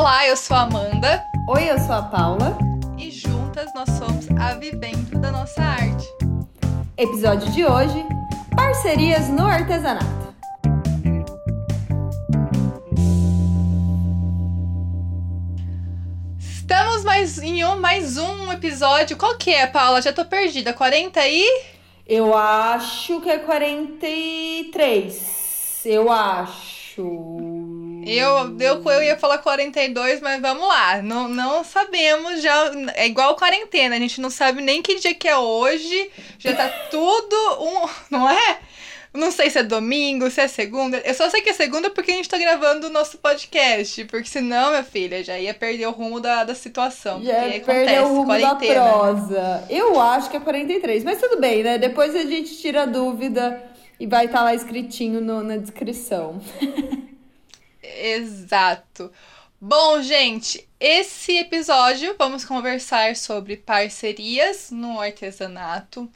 Olá, eu sou a Amanda. Oi, eu sou a Paula. E juntas nós somos a Vivendo da Nossa Arte. Episódio de hoje: Parcerias no artesanato. Estamos mais em um, mais um episódio. Qual que é, Paula? Já tô perdida. 40 e. Eu acho que é 43. Eu acho. Eu, eu, eu ia falar 42, mas vamos lá. Não, não sabemos já. É igual quarentena, a gente não sabe nem que dia que é hoje. Já tá tudo um. Não é? Não sei se é domingo, se é segunda. Eu só sei que é segunda porque a gente tá gravando o nosso podcast. Porque senão, minha filha, já ia perder o rumo da, da situação. Já ia perder o rumo quarentena. da prosa. Eu acho que é 43, mas tudo bem, né? Depois a gente tira a dúvida e vai estar tá lá escritinho no, na descrição. Exato. Bom, gente, esse episódio vamos conversar sobre parcerias no artesanato.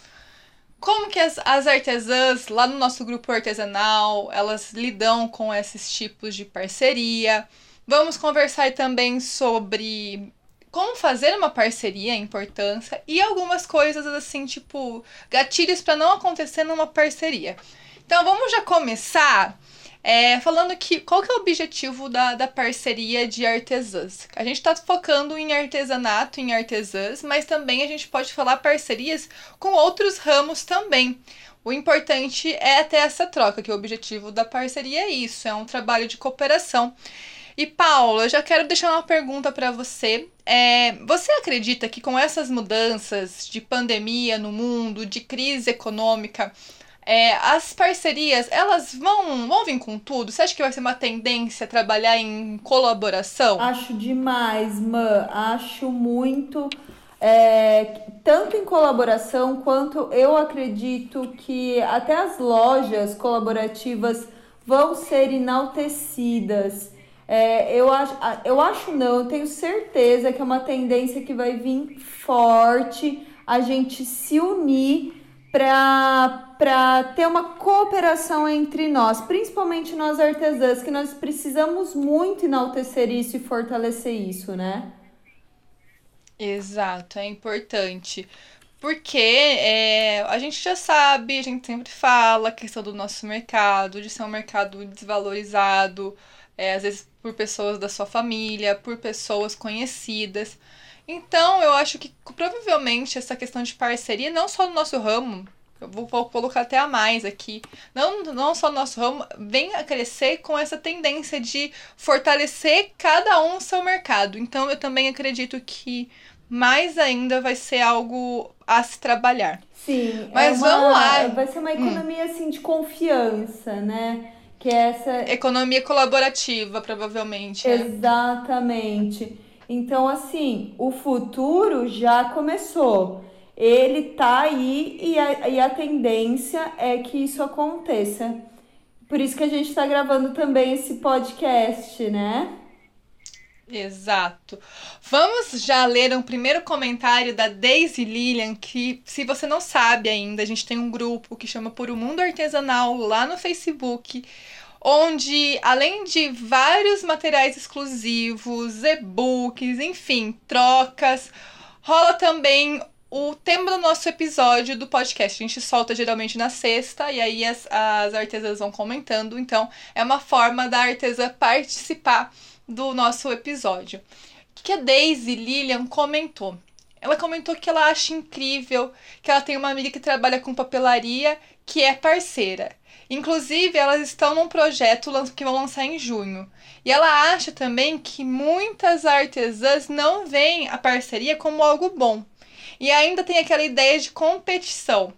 Como que as, as artesãs, lá no nosso grupo artesanal, elas lidam com esses tipos de parceria. Vamos conversar também sobre como fazer uma parceria, a importância e algumas coisas assim, tipo, gatilhos para não acontecer numa parceria. Então vamos já começar é, falando que qual que é o objetivo da, da parceria de artesãs? A gente está focando em artesanato, em artesãs, mas também a gente pode falar parcerias com outros ramos também. O importante é ter essa troca, que o objetivo da parceria é isso, é um trabalho de cooperação. E Paula, eu já quero deixar uma pergunta para você. É, você acredita que com essas mudanças de pandemia no mundo, de crise econômica, é, as parcerias, elas vão, vão vir com tudo? Você acha que vai ser uma tendência trabalhar em colaboração? Acho demais, Man. Acho muito. É, tanto em colaboração quanto eu acredito que até as lojas colaborativas vão ser enaltecidas. É, eu, acho, eu acho não, eu tenho certeza que é uma tendência que vai vir forte a gente se unir para ter uma cooperação entre nós, principalmente nós artesãs, que nós precisamos muito enaltecer isso e fortalecer isso, né? Exato, é importante. Porque é, a gente já sabe, a gente sempre fala a questão do nosso mercado, de ser um mercado desvalorizado, é, às vezes por pessoas da sua família, por pessoas conhecidas. Então, eu acho que provavelmente essa questão de parceria, não só no nosso ramo, eu vou, vou colocar até a mais aqui, não, não só no nosso ramo, vem a crescer com essa tendência de fortalecer cada um o seu mercado. Então, eu também acredito que mais ainda vai ser algo a se trabalhar. Sim, mas é uma, vamos lá. Vai ser uma hum. economia hum. assim de confiança, né? Que é essa economia colaborativa, provavelmente. Né? Exatamente. Então, assim, o futuro já começou. Ele tá aí e a, e a tendência é que isso aconteça. Por isso que a gente está gravando também esse podcast, né? Exato. Vamos já ler um primeiro comentário da Daisy Lilian, que se você não sabe ainda, a gente tem um grupo que chama Por o Mundo Artesanal lá no Facebook, onde além de vários materiais exclusivos, e-books, enfim, trocas, rola também o tema do nosso episódio do podcast. A gente solta geralmente na sexta e aí as, as artesãs vão comentando. Então, é uma forma da artesã participar do nosso episódio. O que a Daisy Lilian comentou? Ela comentou que ela acha incrível que ela tem uma amiga que trabalha com papelaria que é parceira. Inclusive, elas estão num projeto que vão lançar em junho. E ela acha também que muitas artesãs não veem a parceria como algo bom. E ainda tem aquela ideia de competição.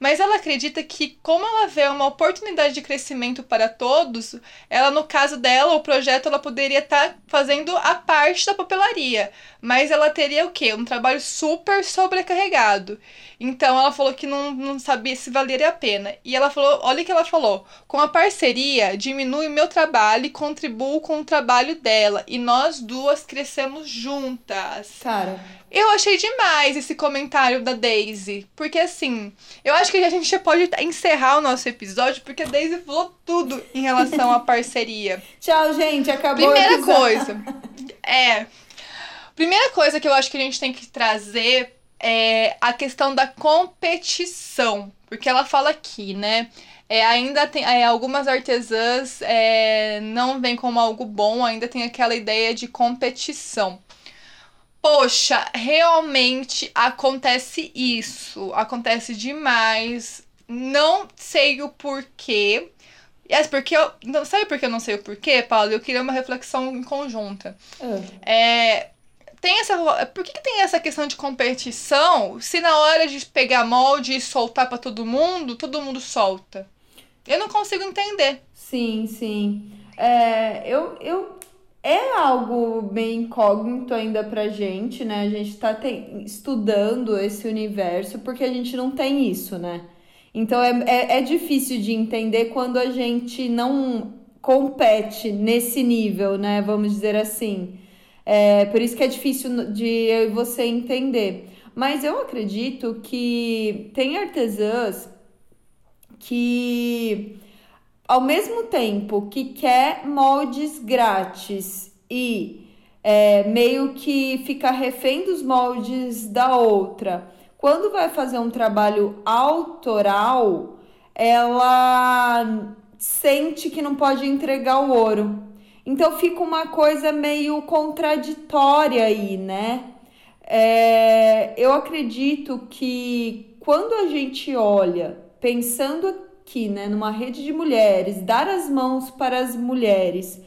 Mas ela acredita que, como ela vê uma oportunidade de crescimento para todos, ela, no caso dela, o projeto, ela poderia estar tá fazendo a parte da papelaria. Mas ela teria o quê? Um trabalho super sobrecarregado. Então ela falou que não, não sabia se valeria a pena. E ela falou: olha o que ela falou. Com a parceria, diminui meu trabalho e contribuo com o trabalho dela. E nós duas crescemos juntas. Cara. Eu achei demais esse comentário da Daisy. Porque assim, eu acho que a gente já pode encerrar o nosso episódio, porque a Daisy falou tudo em relação à parceria. Tchau, gente. Acabou Primeira coisa. É. Primeira coisa que eu acho que a gente tem que trazer é a questão da competição. Porque ela fala aqui, né? É, ainda tem é, algumas artesãs é, não vêm como algo bom, ainda tem aquela ideia de competição. Poxa, realmente acontece isso. Acontece demais. Não sei o porquê. Yes, porque eu. Não, sabe por que eu não sei o porquê, Paulo? Eu queria uma reflexão em conjunta. É. é tem essa. Por que, que, tem essa questão de competição se na hora de pegar molde e soltar para todo mundo, todo mundo solta? Eu não consigo entender. Sim, sim. É, eu, eu é algo bem incógnito ainda pra gente, né? A gente tá te... estudando esse universo porque a gente não tem isso, né? Então é, é, é difícil de entender quando a gente não compete nesse nível, né? Vamos dizer assim. É, por isso que é difícil de você entender. Mas eu acredito que tem artesãs que ao mesmo tempo que quer moldes grátis e é, meio que fica refém dos moldes da outra, quando vai fazer um trabalho autoral, ela sente que não pode entregar o ouro. Então fica uma coisa meio contraditória aí, né? É, eu acredito que quando a gente olha pensando aqui, né, numa rede de mulheres, dar as mãos para as mulheres,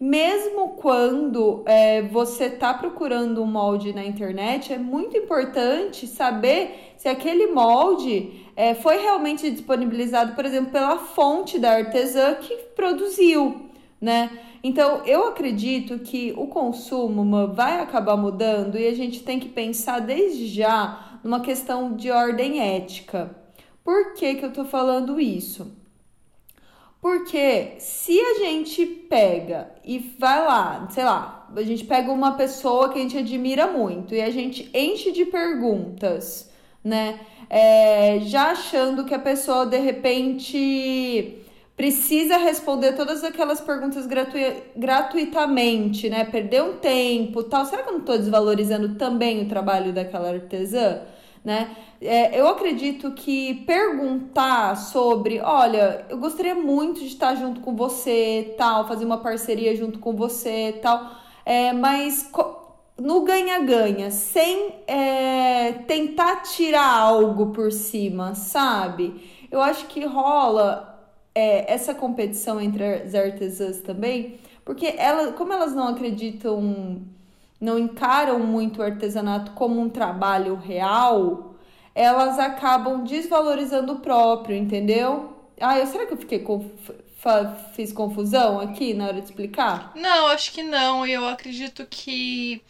mesmo quando é, você está procurando um molde na internet, é muito importante saber se aquele molde é, foi realmente disponibilizado, por exemplo, pela fonte da artesã que produziu, né? Então, eu acredito que o consumo vai acabar mudando e a gente tem que pensar desde já numa questão de ordem ética. Por que, que eu tô falando isso? Porque se a gente pega e vai lá, sei lá, a gente pega uma pessoa que a gente admira muito e a gente enche de perguntas, né? É, já achando que a pessoa de repente precisa responder todas aquelas perguntas gratu gratuitamente, né? Perder um tempo, tal. Será que eu não estou desvalorizando também o trabalho daquela artesã? Né? É, eu acredito que perguntar sobre, olha, eu gostaria muito de estar junto com você, tal, fazer uma parceria junto com você, tal, é, mas no ganha-ganha, sem é, tentar tirar algo por cima, sabe? Eu acho que rola é, essa competição entre as artesãs também, porque ela, como elas não acreditam não encaram muito o artesanato como um trabalho real, elas acabam desvalorizando o próprio, entendeu? Ah, eu, será que eu fiquei conf... fiz confusão aqui na hora de explicar? Não, acho que não. Eu acredito que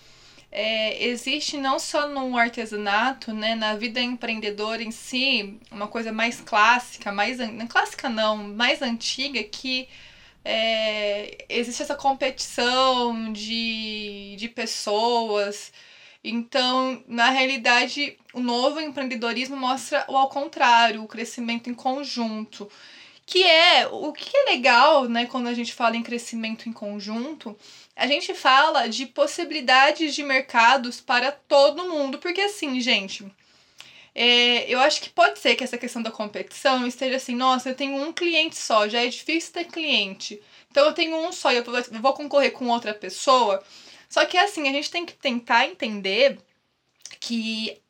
é, existe não só no artesanato, né, na vida empreendedora em si, uma coisa mais clássica, mais clássica não, mais antiga que é, existe essa competição de, de pessoas. Então, na realidade, o novo empreendedorismo mostra o ao contrário, o crescimento em conjunto. Que é o que é legal, né, quando a gente fala em crescimento em conjunto, a gente fala de possibilidades de mercados para todo mundo, porque assim, gente, é, eu acho que pode ser que essa questão da competição esteja assim, nossa, eu tenho um cliente só, já é difícil ter cliente. Então eu tenho um só e eu vou concorrer com outra pessoa. Só que assim, a gente tem que tentar entender que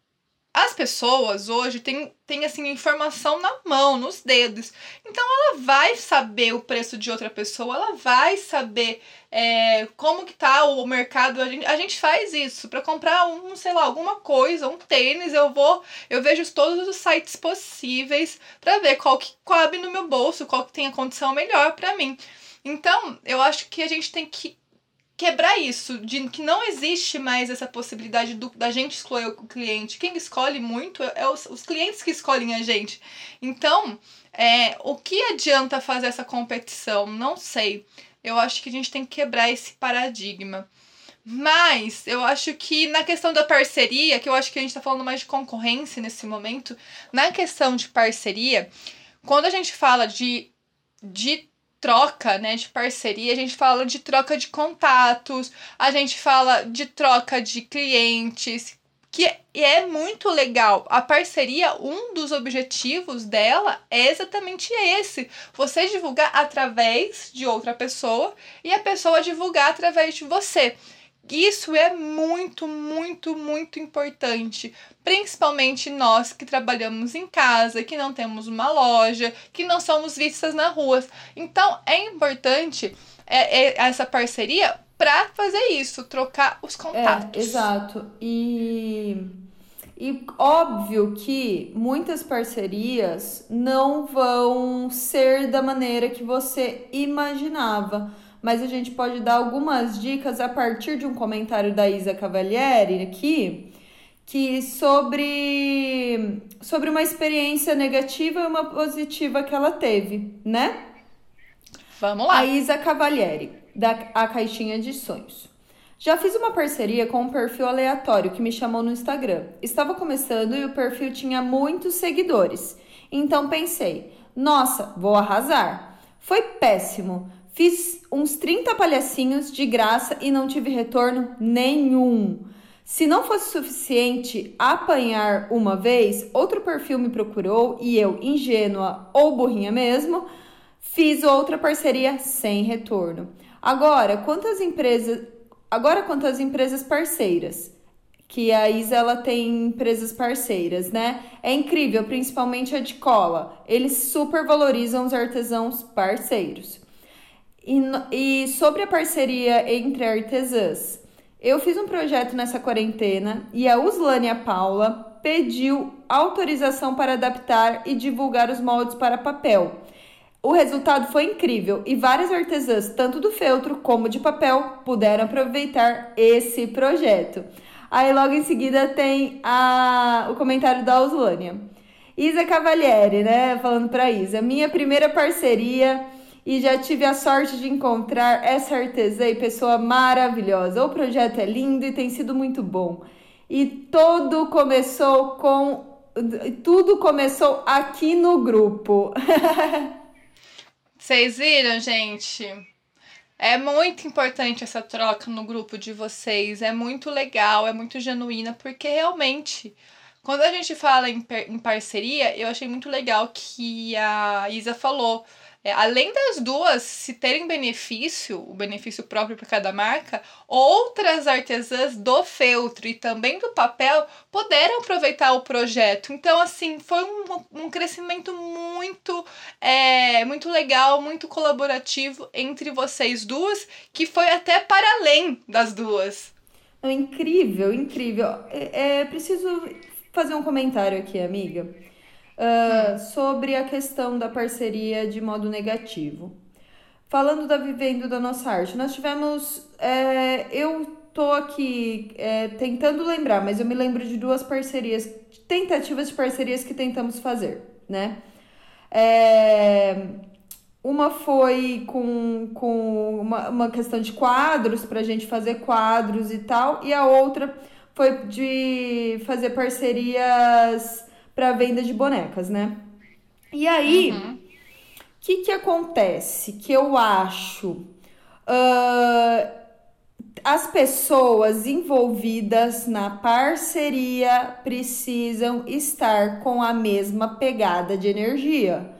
as pessoas hoje têm, têm assim informação na mão, nos dedos. Então ela vai saber o preço de outra pessoa, ela vai saber é, como que tá o mercado. A gente, a gente faz isso para comprar um, sei lá, alguma coisa, um tênis, eu vou, eu vejo todos os sites possíveis para ver qual que cabe no meu bolso, qual que tem a condição melhor para mim. Então, eu acho que a gente tem que quebrar isso, de que não existe mais essa possibilidade do, da gente escolher o cliente. Quem escolhe muito é os, os clientes que escolhem a gente. Então, é, o que adianta fazer essa competição? Não sei. Eu acho que a gente tem que quebrar esse paradigma. Mas eu acho que na questão da parceria, que eu acho que a gente está falando mais de concorrência nesse momento, na questão de parceria, quando a gente fala de, de troca, né, de parceria, a gente fala de troca de contatos, a gente fala de troca de clientes, que é muito legal. A parceria, um dos objetivos dela é exatamente esse: você divulgar através de outra pessoa e a pessoa divulgar através de você. Isso é muito, muito, muito importante. Principalmente nós que trabalhamos em casa, que não temos uma loja, que não somos vistas na rua. Então é importante é, é essa parceria para fazer isso, trocar os contatos. É, exato. E, e óbvio que muitas parcerias não vão ser da maneira que você imaginava mas a gente pode dar algumas dicas a partir de um comentário da Isa Cavalieri aqui, que sobre sobre uma experiência negativa e uma positiva que ela teve, né? Vamos lá. A Isa Cavalieri, da A Caixinha de Sonhos. Já fiz uma parceria com um perfil aleatório que me chamou no Instagram. Estava começando e o perfil tinha muitos seguidores. Então pensei, nossa, vou arrasar. Foi péssimo. Fiz uns 30 palhacinhos de graça e não tive retorno nenhum. Se não fosse suficiente apanhar uma vez, outro perfil me procurou e eu, ingênua ou burrinha mesmo, fiz outra parceria sem retorno. Agora, quantas empresas, agora quantas empresas parceiras? Que a Isa ela tem empresas parceiras, né? É incrível, principalmente a de cola. Eles super valorizam os artesãos parceiros. E, e sobre a parceria entre artesãs, eu fiz um projeto nessa quarentena e a Uslânia Paula pediu autorização para adaptar e divulgar os moldes para papel. O resultado foi incrível e várias artesãs, tanto do feltro como de papel, puderam aproveitar esse projeto. Aí logo em seguida tem a, o comentário da Uslânia. Isa Cavalieri, né? Falando para Isa, minha primeira parceria e já tive a sorte de encontrar essa artesã e pessoa maravilhosa. O projeto é lindo e tem sido muito bom. E tudo começou com tudo começou aqui no grupo. Vocês viram, gente? É muito importante essa troca no grupo de vocês. É muito legal, é muito genuína, porque realmente, quando a gente fala em, em parceria, eu achei muito legal que a Isa falou é, além das duas se terem benefício, o benefício próprio para cada marca, outras artesãs do feltro e também do papel puderam aproveitar o projeto. Então, assim, foi um, um crescimento muito, é, muito legal, muito colaborativo entre vocês duas, que foi até para além das duas. Incrível, incrível. É, é preciso fazer um comentário aqui, amiga uh, sobre a questão da parceria de modo negativo. Falando da Vivendo da Nossa Arte, nós tivemos. É, eu tô aqui é, tentando lembrar, mas eu me lembro de duas parcerias, tentativas de parcerias que tentamos fazer, né? É, uma foi com, com uma, uma questão de quadros, para a gente fazer quadros e tal, e a outra foi de fazer parcerias para venda de bonecas, né? E aí, o uhum. que que acontece? Que eu acho uh, as pessoas envolvidas na parceria precisam estar com a mesma pegada de energia,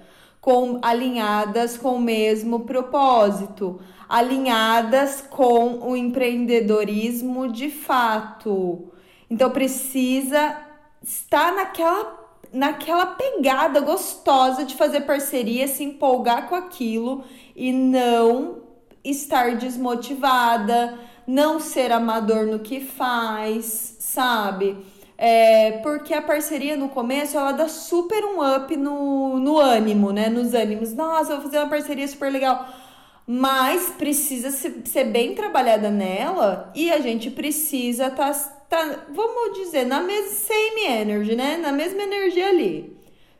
com alinhadas com o mesmo propósito, alinhadas com o empreendedorismo de fato. Então precisa estar naquela naquela pegada gostosa de fazer parceria, se empolgar com aquilo e não estar desmotivada, não ser amador no que faz, sabe? É, porque a parceria no começo ela dá super um up no, no ânimo, né? Nos ânimos. Nossa, vou fazer uma parceria super legal. Mas precisa ser, bem trabalhada nela e a gente precisa estar tá tá, vamos dizer, na mesma same energy, né? Na mesma energia ali.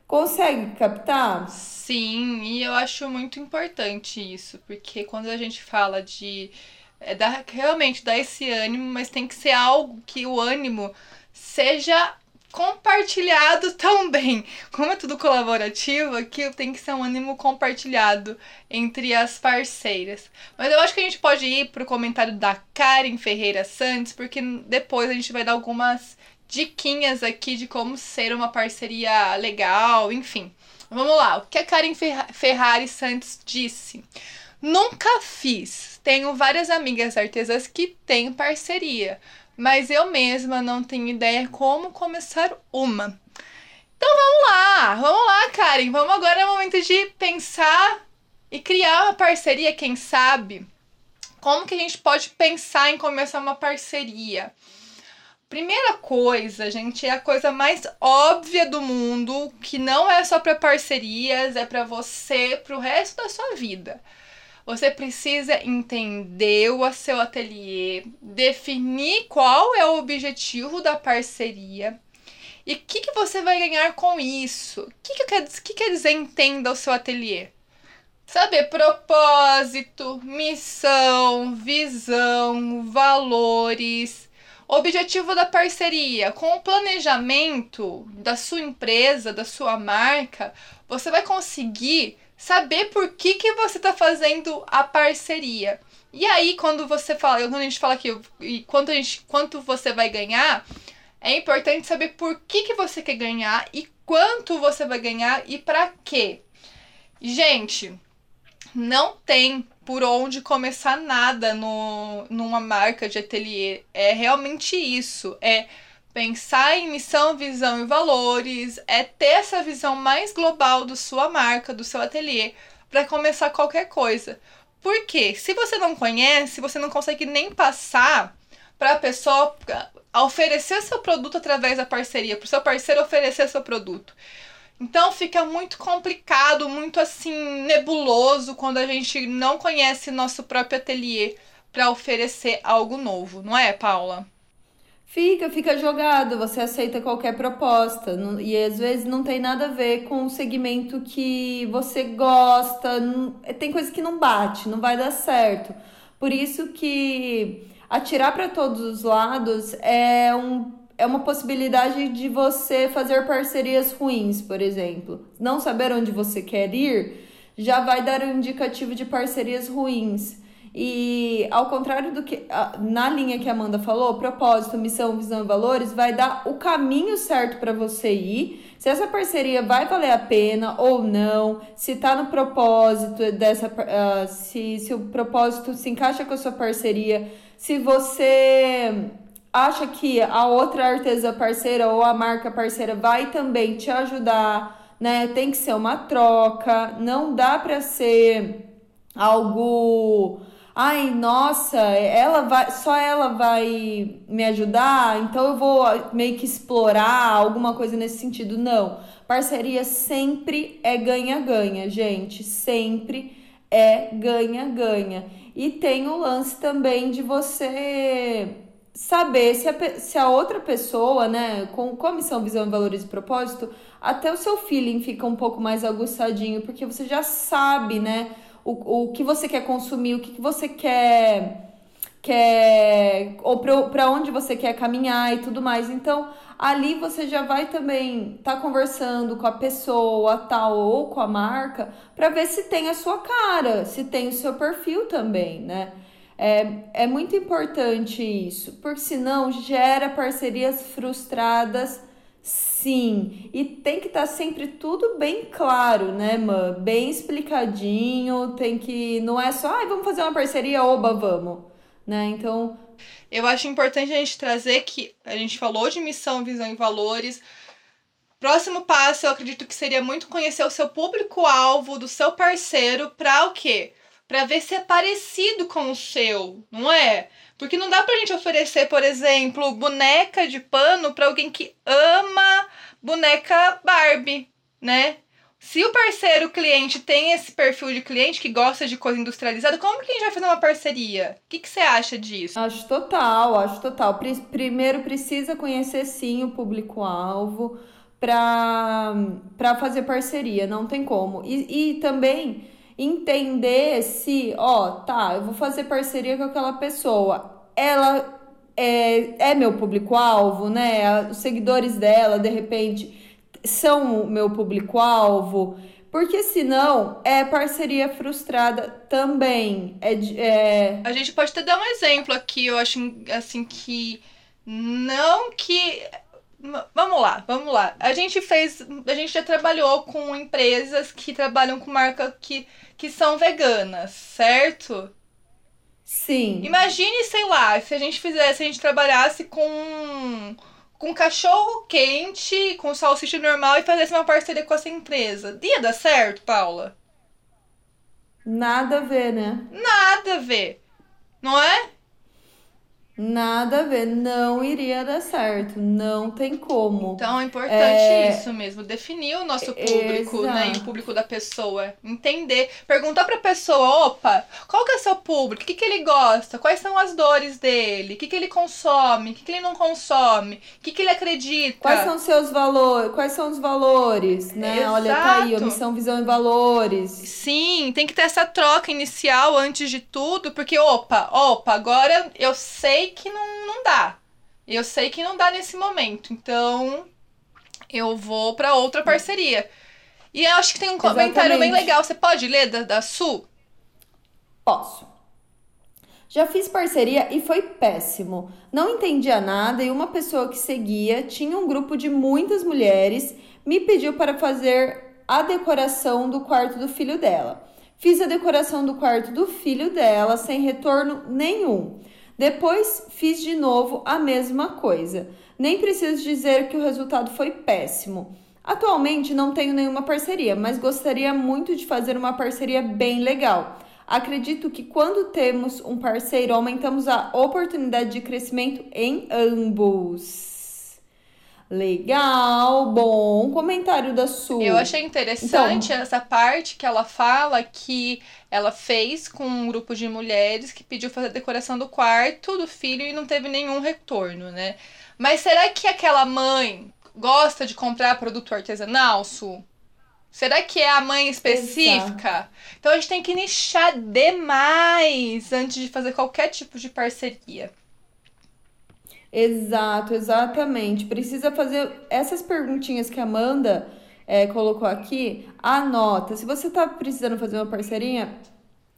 Consegue captar? Sim, e eu acho muito importante isso, porque quando a gente fala de é dar, realmente dar esse ânimo, mas tem que ser algo que o ânimo seja compartilhado também. Como é tudo colaborativo, aqui tem que ser um ânimo compartilhado entre as parceiras. Mas eu acho que a gente pode ir pro comentário da Karen Ferreira Santos, porque depois a gente vai dar algumas diquinhas aqui de como ser uma parceria legal, enfim. Vamos lá, o que a Karen Ferrari Santos disse? Nunca fiz. Tenho várias amigas artesãs que têm parceria, mas eu mesma não tenho ideia como começar uma. Então vamos lá, vamos lá, Karen. Vamos agora é o momento de pensar e criar uma parceria, quem sabe? Como que a gente pode pensar em começar uma parceria? Primeira coisa, gente, é a coisa mais óbvia do mundo, que não é só para parcerias, é para você, para o resto da sua vida. Você precisa entender o seu ateliê, definir qual é o objetivo da parceria e o que, que você vai ganhar com isso. O que, que, quer, que quer dizer entenda o seu ateliê? Saber propósito, missão, visão, valores. Objetivo da parceria. Com o planejamento da sua empresa, da sua marca, você vai conseguir saber por que, que você está fazendo a parceria. E aí, quando você fala, quando a gente fala aqui, e quanto, a gente, quanto você vai ganhar, é importante saber por que, que você quer ganhar e quanto você vai ganhar e para quê. Gente, não tem por onde começar nada no, numa marca de ateliê. É realmente isso. É Pensar em missão, visão e valores é ter essa visão mais global da sua marca, do seu ateliê, para começar qualquer coisa. Porque se você não conhece, você não consegue nem passar para a pessoa oferecer seu produto através da parceria, para o seu parceiro oferecer seu produto. Então fica muito complicado, muito assim nebuloso quando a gente não conhece nosso próprio ateliê para oferecer algo novo, não é, Paula? Fica, fica jogado, você aceita qualquer proposta. e às vezes não tem nada a ver com o segmento que você gosta. Não, tem coisa que não bate, não vai dar certo. Por isso que atirar para todos os lados é, um, é uma possibilidade de você fazer parcerias ruins, por exemplo. Não saber onde você quer ir já vai dar um indicativo de parcerias ruins. E ao contrário do que na linha que a Amanda falou, propósito, missão, visão e valores vai dar o caminho certo para você ir. Se essa parceria vai valer a pena ou não, se tá no propósito dessa uh, se, se o propósito se encaixa com a sua parceria, se você acha que a outra artesã parceira ou a marca parceira vai também te ajudar, né? Tem que ser uma troca, não dá para ser algo ai, nossa, ela vai, só ela vai me ajudar, então eu vou meio que explorar alguma coisa nesse sentido. Não. Parceria sempre é ganha-ganha, gente. Sempre é ganha-ganha. E tem o lance também de você saber se a, se a outra pessoa, né, com, com a missão, visão, valores e propósito, até o seu feeling fica um pouco mais aguçadinho, porque você já sabe, né? O, o que você quer consumir, o que você quer quer ou para onde você quer caminhar e tudo mais. Então, ali você já vai também estar tá conversando com a pessoa tal ou com a marca para ver se tem a sua cara, se tem o seu perfil também, né? É, é muito importante isso, porque senão gera parcerias frustradas Sim, e tem que estar tá sempre tudo bem claro, né, mãe? Bem explicadinho, tem que. Não é só, ai, vamos fazer uma parceria, oba, vamos. Né? Então. Eu acho importante a gente trazer que a gente falou de missão, visão e valores. Próximo passo, eu acredito que seria muito conhecer o seu público-alvo do seu parceiro para o quê? Para ver se é parecido com o seu, não é? Porque não dá pra gente oferecer, por exemplo, boneca de pano para alguém que ama boneca Barbie, né? Se o parceiro cliente tem esse perfil de cliente que gosta de coisa industrializada, como que a gente vai fazer uma parceria? O que, você acha disso? Acho total, acho total. Primeiro precisa conhecer sim o público-alvo para fazer parceria, não tem como. E, e também entender se, ó, tá, eu vou fazer parceria com aquela pessoa. Ela é, é meu público-alvo, né? Os seguidores dela, de repente, são o meu público-alvo. Porque senão é parceria frustrada também. É, é... A gente pode até dar um exemplo aqui, eu acho assim que não que Vamos lá, vamos lá. A gente fez. A gente já trabalhou com empresas que trabalham com marcas que, que são veganas, certo? Sim. Imagine, sei lá, se a gente fizesse, a gente trabalhasse com. Com cachorro quente, com salsicha normal e fizesse uma parceria com essa empresa. Ia dar certo, Paula? Nada a ver, né? Nada a ver. Não é? Nada a ver, não iria dar certo, não tem como. Então é importante é... isso mesmo, definir o nosso público, Exato. né, e o público da pessoa, entender, perguntar pra pessoa, opa, qual que é o seu público, o que, que ele gosta, quais são as dores dele, o que, que ele consome, o que, que ele não consome, o que, que ele acredita. Quais são os seus valores, quais são os valores, né, Exato. olha, tá aí, omissão, visão e valores. Sim, tem que ter essa troca inicial antes de tudo, porque, opa, opa, agora eu sei que não, não dá. Eu sei que não dá nesse momento. Então, eu vou para outra parceria. E eu acho que tem um Exatamente. comentário bem legal. Você pode ler da, da Su? Posso. Já fiz parceria e foi péssimo. Não entendia nada e uma pessoa que seguia tinha um grupo de muitas mulheres, me pediu para fazer a decoração do quarto do filho dela. Fiz a decoração do quarto do filho dela sem retorno nenhum. Depois fiz de novo a mesma coisa. Nem preciso dizer que o resultado foi péssimo. Atualmente não tenho nenhuma parceria, mas gostaria muito de fazer uma parceria bem legal. Acredito que quando temos um parceiro, aumentamos a oportunidade de crescimento em ambos. Legal, bom comentário da sua. Eu achei interessante então, essa parte que ela fala que ela fez com um grupo de mulheres que pediu fazer a decoração do quarto do filho e não teve nenhum retorno, né? Mas será que aquela mãe gosta de comprar produto artesanal, Su? Será que é a mãe específica? Exato. Então a gente tem que nichar demais antes de fazer qualquer tipo de parceria. Exato, exatamente. Precisa fazer essas perguntinhas que a Amanda é, colocou aqui. Anota. Se você está precisando fazer uma parceirinha,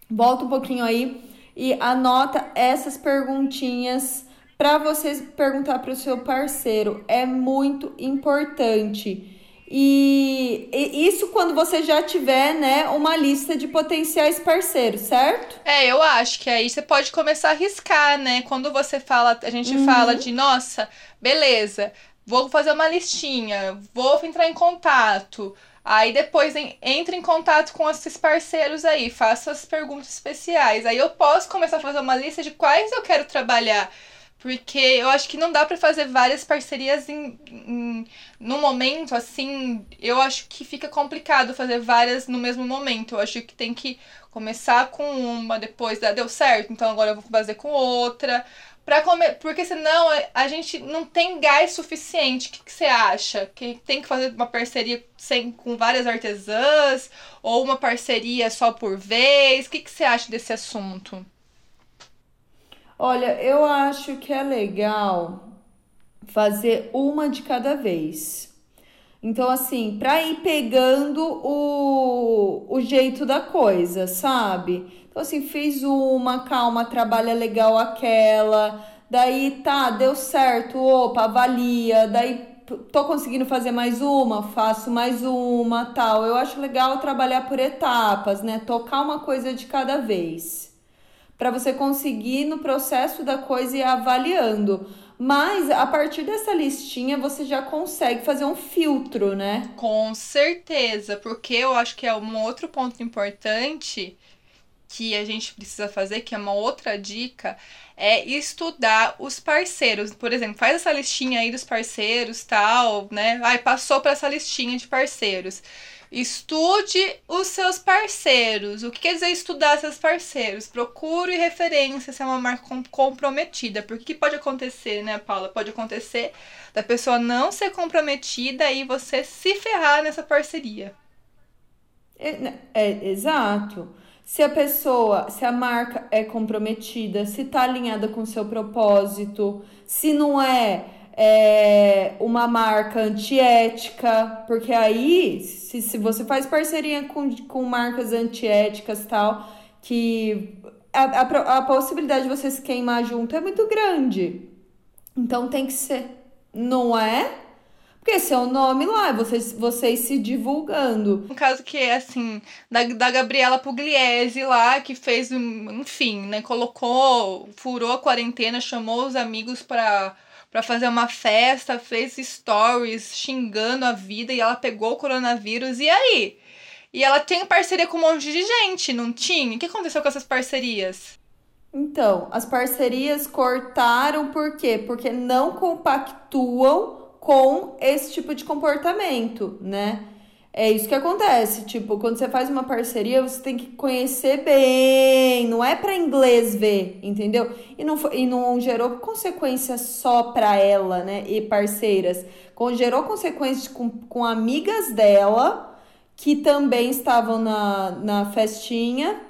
volta um pouquinho aí e anota essas perguntinhas para você perguntar para o seu parceiro. É muito importante. E, e, isso quando você já tiver, né, uma lista de potenciais parceiros, certo? É, eu acho que aí você pode começar a arriscar, né? Quando você fala, a gente uhum. fala de, nossa, beleza, vou fazer uma listinha, vou entrar em contato. Aí depois em, entre em contato com esses parceiros aí, faça as perguntas especiais. Aí eu posso começar a fazer uma lista de quais eu quero trabalhar porque eu acho que não dá para fazer várias parcerias em, em no momento assim. Eu acho que fica complicado fazer várias no mesmo momento. Eu acho que tem que começar com uma, depois da deu certo, então agora eu vou fazer com outra. Pra comer, porque senão a gente não tem gás suficiente. O que, você acha? Que tem que fazer uma parceria sem, com várias artesãs? Ou uma parceria só por vez? O que você acha desse assunto? Olha, eu acho que é legal fazer uma de cada vez. Então, assim, para ir pegando o, o jeito da coisa, sabe? Então, assim, fez uma, calma, trabalha legal aquela. Daí, tá, deu certo, opa, avalia. Daí, tô conseguindo fazer mais uma, faço mais uma, tal. Eu acho legal trabalhar por etapas, né? Tocar uma coisa de cada vez para você conseguir no processo da coisa ir avaliando. Mas a partir dessa listinha você já consegue fazer um filtro, né? Com certeza, porque eu acho que é um outro ponto importante que a gente precisa fazer, que é uma outra dica, é estudar os parceiros. Por exemplo, faz essa listinha aí dos parceiros, tal, né? Ai, passou para essa listinha de parceiros. Estude os seus parceiros. O que quer dizer estudar seus parceiros? Procure referência se é uma marca comprometida. Porque que pode acontecer, né, Paula? Pode acontecer da pessoa não ser comprometida e você se ferrar nessa parceria. É, é, exato. Se a pessoa, se a marca é comprometida, se está alinhada com seu propósito, se não é, é uma marca antiética, porque aí, se, se você faz parceria com, com marcas antiéticas tal, que a, a, a possibilidade de você se queimar junto é muito grande. Então tem que ser, não é? Porque seu nome lá, vocês, vocês se divulgando. Um caso que é assim, da, da Gabriela Pugliese lá, que fez, enfim, né? Colocou, furou a quarentena, chamou os amigos para para fazer uma festa, fez stories xingando a vida e ela pegou o coronavírus. E aí? E ela tem parceria com um monte de gente, não tinha? O que aconteceu com essas parcerias? Então, as parcerias cortaram por quê? Porque não compactuam com esse tipo de comportamento, né? É isso que acontece. Tipo, quando você faz uma parceria, você tem que conhecer bem. Não é para inglês ver, entendeu? E não, e não gerou consequências só para ela, né? E parceiras. Gerou consequências com, com amigas dela que também estavam na, na festinha,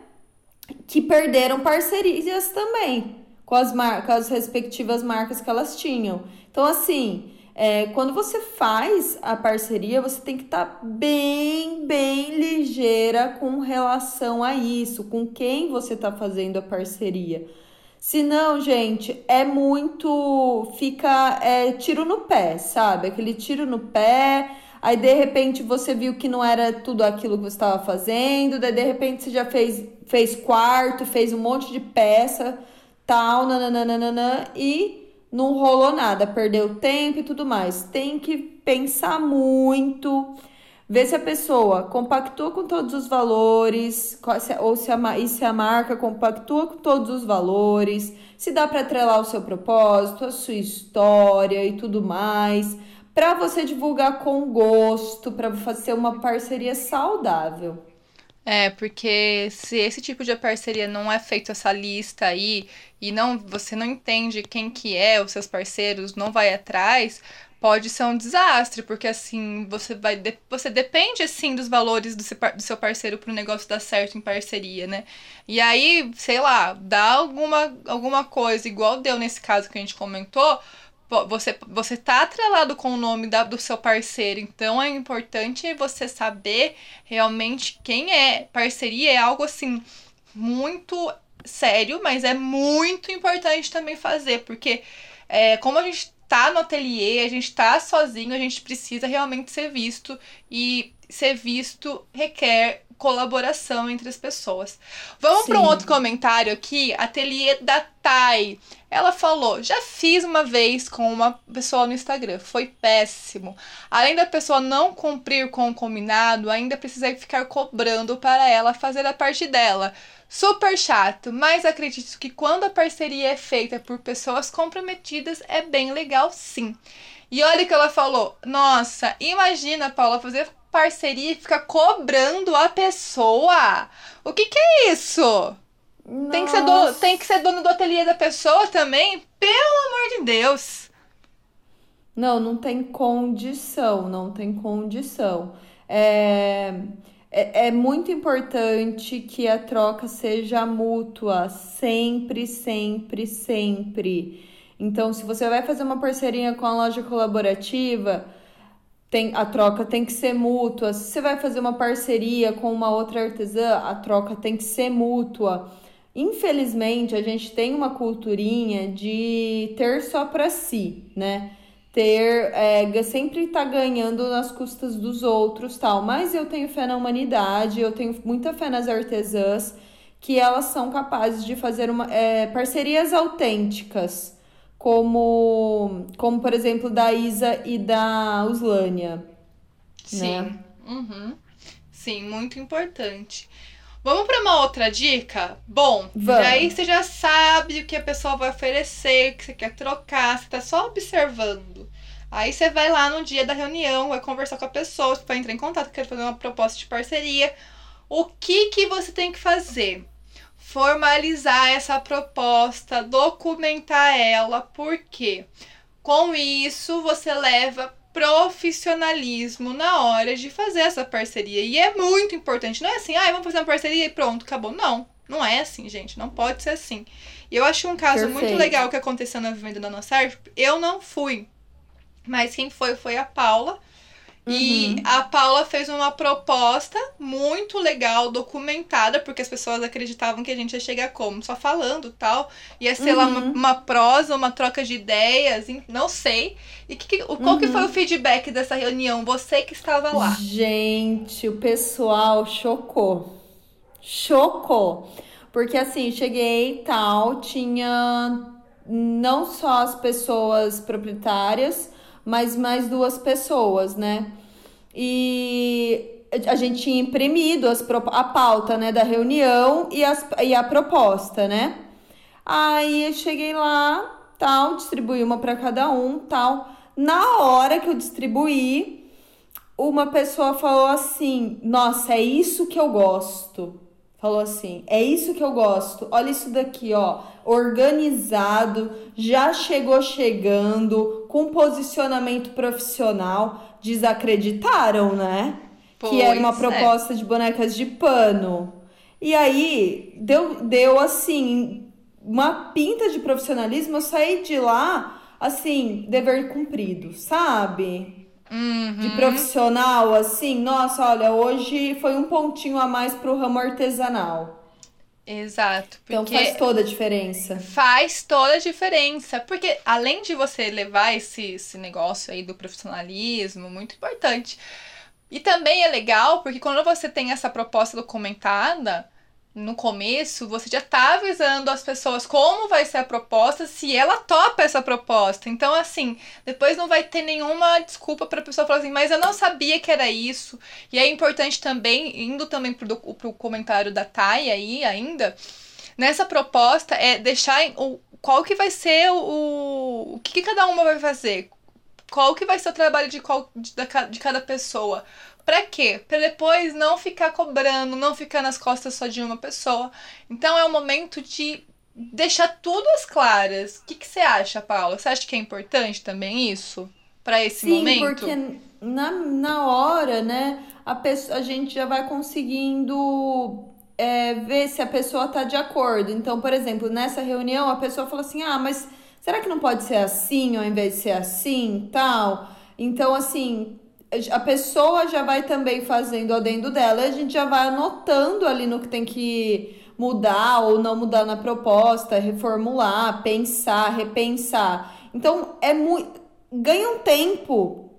que perderam parcerias também com as, mar com as respectivas marcas que elas tinham. Então, assim. É, quando você faz a parceria, você tem que estar tá bem, bem ligeira com relação a isso, com quem você está fazendo a parceria. Senão, gente, é muito. Fica é, tiro no pé, sabe? Aquele tiro no pé. Aí de repente você viu que não era tudo aquilo que você estava fazendo. Daí de repente você já fez, fez quarto, fez um monte de peça, tal, nananana, e não rolou nada, perdeu tempo e tudo mais. Tem que pensar muito, ver se a pessoa compactua com todos os valores, ou se a, e se a marca compactua com todos os valores, se dá para atrelar o seu propósito, a sua história e tudo mais, para você divulgar com gosto, para fazer uma parceria saudável. É, porque se esse tipo de parceria não é feito essa lista aí e não você não entende quem que é, os seus parceiros, não vai atrás, pode ser um desastre, porque assim, você vai você depende assim dos valores do seu, do seu parceiro para o negócio dar certo em parceria, né? E aí, sei lá, dá alguma alguma coisa igual deu nesse caso que a gente comentou, você você tá atrelado com o nome da, do seu parceiro, então é importante você saber realmente quem é. Parceria é algo assim muito sério, mas é muito importante também fazer, porque é, como a gente tá no ateliê, a gente tá sozinho, a gente precisa realmente ser visto e ser visto requer colaboração entre as pessoas. Vamos para um outro comentário aqui, ateliê da Thay. Ela falou: já fiz uma vez com uma pessoa no Instagram, foi péssimo. Além da pessoa não cumprir com o combinado, ainda precisei ficar cobrando para ela fazer a parte dela. Super chato, mas acredito que quando a parceria é feita por pessoas comprometidas é bem legal sim. E olha que ela falou: Nossa, imagina, Paula, fazer parceria e ficar cobrando a pessoa. O que, que é isso? Tem que, ser dono, tem que ser dono do ateliê da pessoa também? Pelo amor de Deus! Não, não tem condição, não tem condição. É, é, é muito importante que a troca seja mútua, sempre, sempre, sempre. Então, se você vai fazer uma parceria com a loja colaborativa, tem, a troca tem que ser mútua. Se você vai fazer uma parceria com uma outra artesã, a troca tem que ser mútua. Infelizmente, a gente tem uma culturinha de ter só para si, né? Ter é, sempre tá ganhando nas custas dos outros, tal. Mas eu tenho fé na humanidade, eu tenho muita fé nas artesãs que elas são capazes de fazer uma, é, parcerias autênticas, como, como por exemplo da Isa e da Uslânia. Sim. Né? Uhum. Sim, muito importante. Vamos para uma outra dica? Bom, aí você já sabe o que a pessoa vai oferecer, que você quer trocar, você tá só observando. Aí você vai lá no dia da reunião, vai conversar com a pessoa, você vai entrar em contato, quer fazer uma proposta de parceria. O que que você tem que fazer? Formalizar essa proposta, documentar ela, porque com isso você leva profissionalismo na hora de fazer essa parceria. E é muito importante. Não é assim, ah, vamos fazer uma parceria e pronto, acabou. Não, não é assim, gente. Não pode ser assim. E eu acho um caso Perfeito. muito nossa que aconteceu na Vivenda da Nossa Arte. Eu não fui, mas quem foi foi a Paula. E Uhum. a Paula fez uma proposta muito legal, documentada, porque as pessoas acreditavam que a gente ia chegar como? Só falando tal. Ia ser lá uma, Uhum. uma prosa, uma troca de ideias, não sei. E que, que- qual que Uhum. foi o feedback dessa reunião? Você que estava lá. Gente, o pessoal chocou. Chocou. Porque assim, cheguei e tal, tinha não só as pessoas proprietárias, mas mais duas pessoas, né? E a gente tinha imprimido as, a pauta, né, da reunião e, as, e a proposta, né? Aí eu cheguei lá, tal, distribuí uma para cada um, tal. Na hora que eu distribuí, uma pessoa falou assim: Nossa, é isso que eu gosto. Falou assim: É isso que eu gosto. Olha isso daqui, ó. Organizado, já chegou chegando, com posicionamento profissional. Desacreditaram, né? que era uma Pois é. proposta de bonecas de pano. E aí deu, deu assim uma pinta de profissionalismo. Eu saí de lá assim, dever cumprido, sabe? Uhum. De profissional, assim, nossa, olha, hoje foi um pontinho a mais pro ramo artesanal. Exato. Então Porque faz toda a diferença. faz toda a diferença. Porque além de você levar esse, esse negócio aí do profissionalismo, muito importante. E também é legal porque quando você tem essa proposta documentada, no começo, você já tá avisando as pessoas como vai ser a proposta, se ela topa essa proposta. Então, assim, depois não vai ter nenhuma desculpa pra pessoa falar assim, mas eu não sabia que era isso. E é importante também, indo também pro, pro comentário da Thay aí ainda, nessa proposta é deixar o, qual que vai ser o, o que, que cada uma vai fazer. Qual que vai ser o trabalho de, qual, de, de cada pessoa. Pra quê? Pra depois não ficar cobrando, não ficar nas costas só de uma pessoa. Então é o momento de deixar tudo às claras. O que, que você acha, Paula? Você acha que é importante também isso? Pra esse Sim, momento? porque na, na hora, né, a, pessoa, a gente já vai conseguindo é, ver se a pessoa tá de acordo. Então, por exemplo, nessa reunião, a pessoa falou assim: ah, mas será que não pode ser assim ao invés de ser assim, tal? Então, assim, a pessoa já vai também fazendo adendo dela e a gente já vai anotando ali no que tem que mudar ou não mudar na proposta, reformular, pensar, repensar. Então, é muito. Ganha um tempo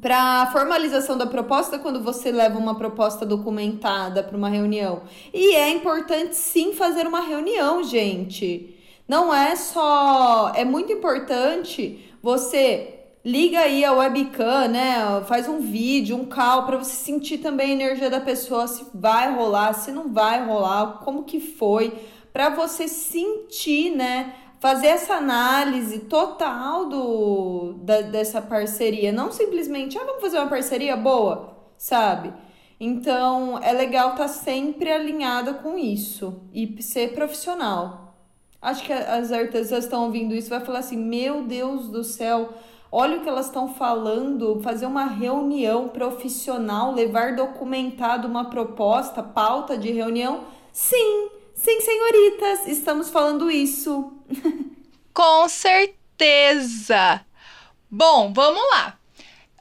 para formalização da proposta quando você leva uma proposta documentada para uma reunião. E é importante sim fazer uma reunião, gente. Não é só, é muito importante você liga aí a webcam, né? Faz um vídeo, um call para você sentir também a energia da pessoa, se vai rolar, se não vai rolar, como que foi, para você sentir, né? fazer essa análise total do, da, dessa parceria. Não simplesmente, ah, vamos fazer uma parceria boa, sabe? Então, é legal estar sempre alinhada com isso e ser profissional. Acho que as artesãs estão ouvindo isso vai falar assim: meu Deus do céu, olha o que elas estão falando, fazer uma reunião profissional, levar documentado uma proposta, pauta de reunião. Sim, sim, senhoritas, estamos falando isso. Com certeza! Bom, vamos lá.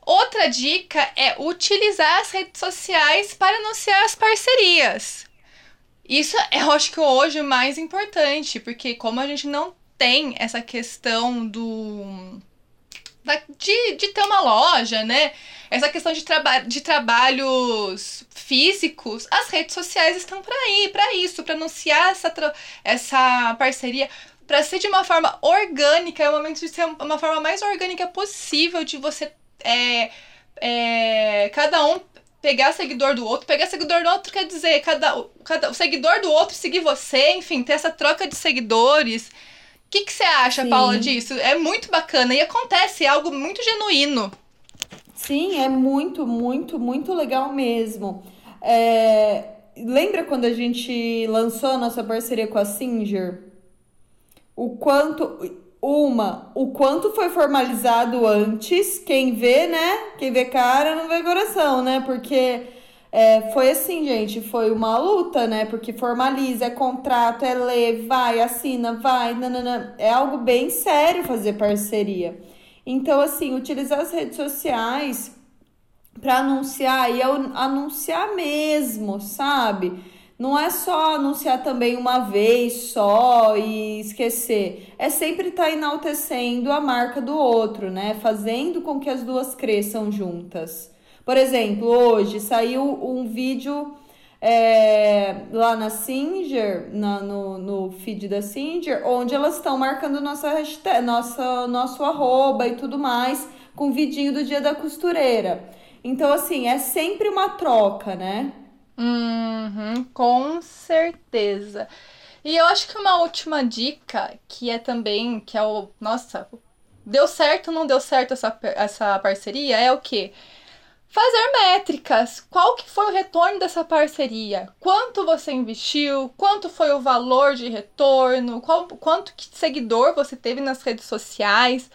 Outra dica é utilizar as redes sociais para anunciar as parcerias. Isso é, eu acho que hoje o mais importante, porque como a gente não tem essa questão do. De, de ter uma loja, né? Essa questão de, traba de trabalhos físicos, as redes sociais estão para aí, para isso, para anunciar essa, essa parceria para ser de uma forma orgânica, é o momento de ser uma forma mais orgânica possível de você é, é, cada um pegar seguidor do outro, pegar seguidor do outro quer dizer cada, cada o seguidor do outro seguir você, enfim, ter essa troca de seguidores. O que, que você acha, Sim. Paula, disso? É muito bacana e acontece, é algo muito genuíno. Sim, é muito, muito, muito legal mesmo. É, lembra quando a gente lançou a nossa parceria com a Singer? O quanto. Uma, o quanto foi formalizado antes. Quem vê, né? Quem vê cara não vê coração, né? Porque é, foi assim, gente, foi uma luta, né? Porque formaliza, é contrato, é lei, vai, assina, vai, nanana. É algo bem sério fazer parceria. Então, assim, utilizar as redes sociais para anunciar e anunciar mesmo, sabe? Não é só anunciar também uma vez só e esquecer. É sempre estar tá enaltecendo a marca do outro, né? Fazendo com que as duas cresçam juntas. Por exemplo, hoje saiu um vídeo é, lá na Singer, na, no, no feed da Singer, onde elas estão marcando nossa hashtag, nossa, nosso arroba e tudo mais, com o vidinho do dia da costureira. Então, assim, é sempre uma troca, né? Uhum, com certeza. E eu acho que uma última dica, que é também, que é o. Nossa, deu certo ou não deu certo essa, essa parceria? É o quê? Fazer métricas. Qual que foi o retorno dessa parceria? Quanto você investiu? Quanto foi o valor de retorno? Qual, quanto que seguidor você teve nas redes sociais?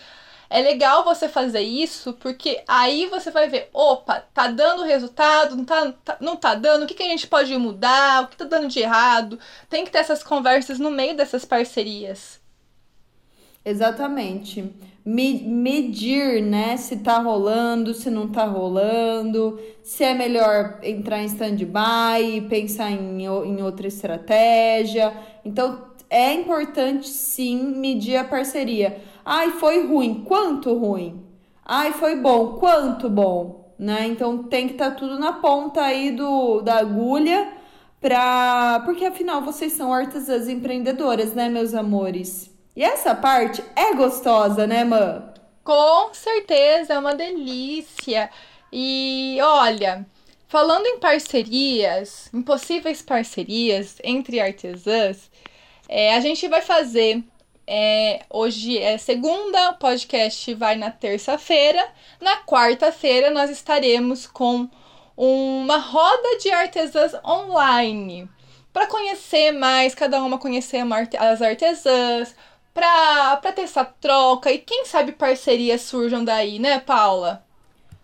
É legal você fazer isso, porque aí você vai ver, opa, tá dando resultado, não tá, tá, não tá dando, o que, que a gente pode mudar, o que tá dando de errado. Tem que ter essas conversas no meio dessas parcerias. Exatamente. Me, medir, né, se tá rolando, se não tá rolando, se é melhor entrar em stand-by e pensar em, em outra estratégia. Então, é importante sim medir a parceria. Ai, foi ruim. Quanto ruim? Ai, foi bom. Quanto bom? Né? Então tem que estar tá tudo na ponta aí do, da agulha pra. Porque afinal vocês são artesãs empreendedoras, né, meus amores? E essa parte é gostosa, né, mãe? Com certeza, é uma delícia. E olha, falando em parcerias, em possíveis parcerias entre artesãs, é, a gente vai fazer é, hoje é segunda, o podcast vai na terça-feira. Na quarta-feira, nós estaremos com uma roda de artesãs online para conhecer mais, cada uma conhecer as artesãs, para ter essa troca e quem sabe parcerias surjam daí, né, Paula?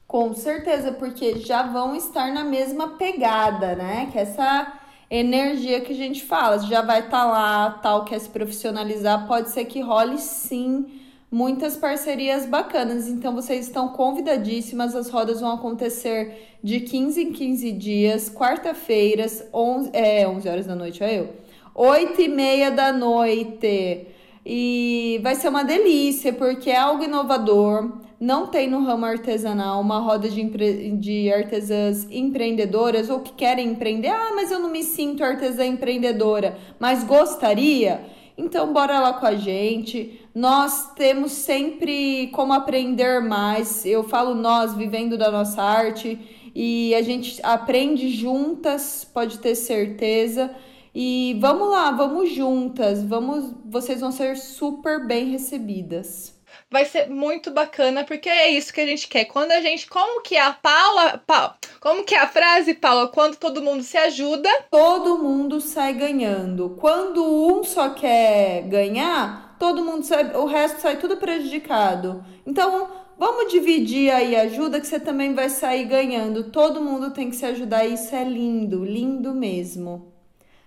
Com certeza, porque já vão estar na mesma pegada, né? Que essa energia que a gente fala. Já vai estar tá lá, tal, quer se profissionalizar, pode ser que role sim muitas parcerias bacanas. Então vocês estão convidadíssimas. As rodas vão acontecer de 15 em 15 dias, quarta-feiras, 11, é, 11 horas da noite, olha eu. 8 e meia da noite. E vai ser uma delícia, porque é algo inovador não tem no ramo artesanal uma roda de, empre... de artesãs empreendedoras ou que querem empreender. Ah, mas eu não me sinto artesã empreendedora, mas gostaria? Então, bora lá com a gente. Nós temos sempre como aprender mais. Eu falo nós, vivendo da nossa arte, e a gente aprende juntas, pode ter certeza. E vamos lá, vamos juntas. Vamos, vocês vão ser super bem recebidas vai ser muito bacana, porque é isso que a gente quer. Quando a gente. Como que é a Paula. Paula como que é a frase, Paula? Quando todo mundo se ajuda. Todo mundo sai ganhando. Quando um só quer ganhar, todo mundo sai. O resto sai tudo prejudicado. Então. Vamos dividir aí a ajuda que você também vai sair ganhando. Todo mundo tem que se ajudar. Isso é lindo, lindo mesmo.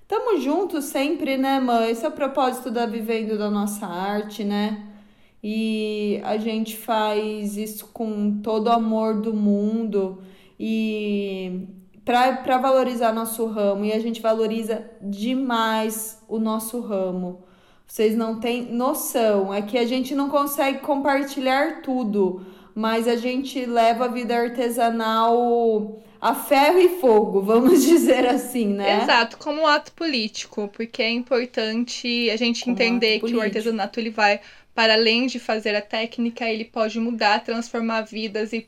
Tamo juntos sempre, né, mãe? Esse é o propósito da Vivendo da nossa arte, né? e a gente faz isso com todo o amor do mundo e para valorizar nosso ramo e a gente valoriza demais o nosso ramo. Vocês não têm noção, é que a gente não consegue compartilhar tudo, mas a gente leva a vida artesanal a ferro e fogo, vamos dizer assim, né? Exato, como um ato político, porque é importante a gente como entender que o artesanato ele vai para além de fazer a técnica, ele pode mudar, transformar vidas e,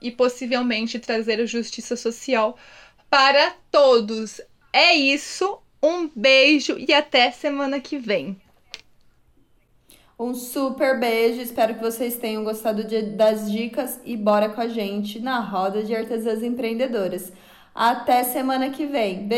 e possivelmente trazer a justiça social para todos. É isso, um beijo e até semana que vem. Um super beijo, espero que vocês tenham gostado de, das dicas e bora com a gente na roda de artesãs empreendedoras. Até semana que vem. Beijo.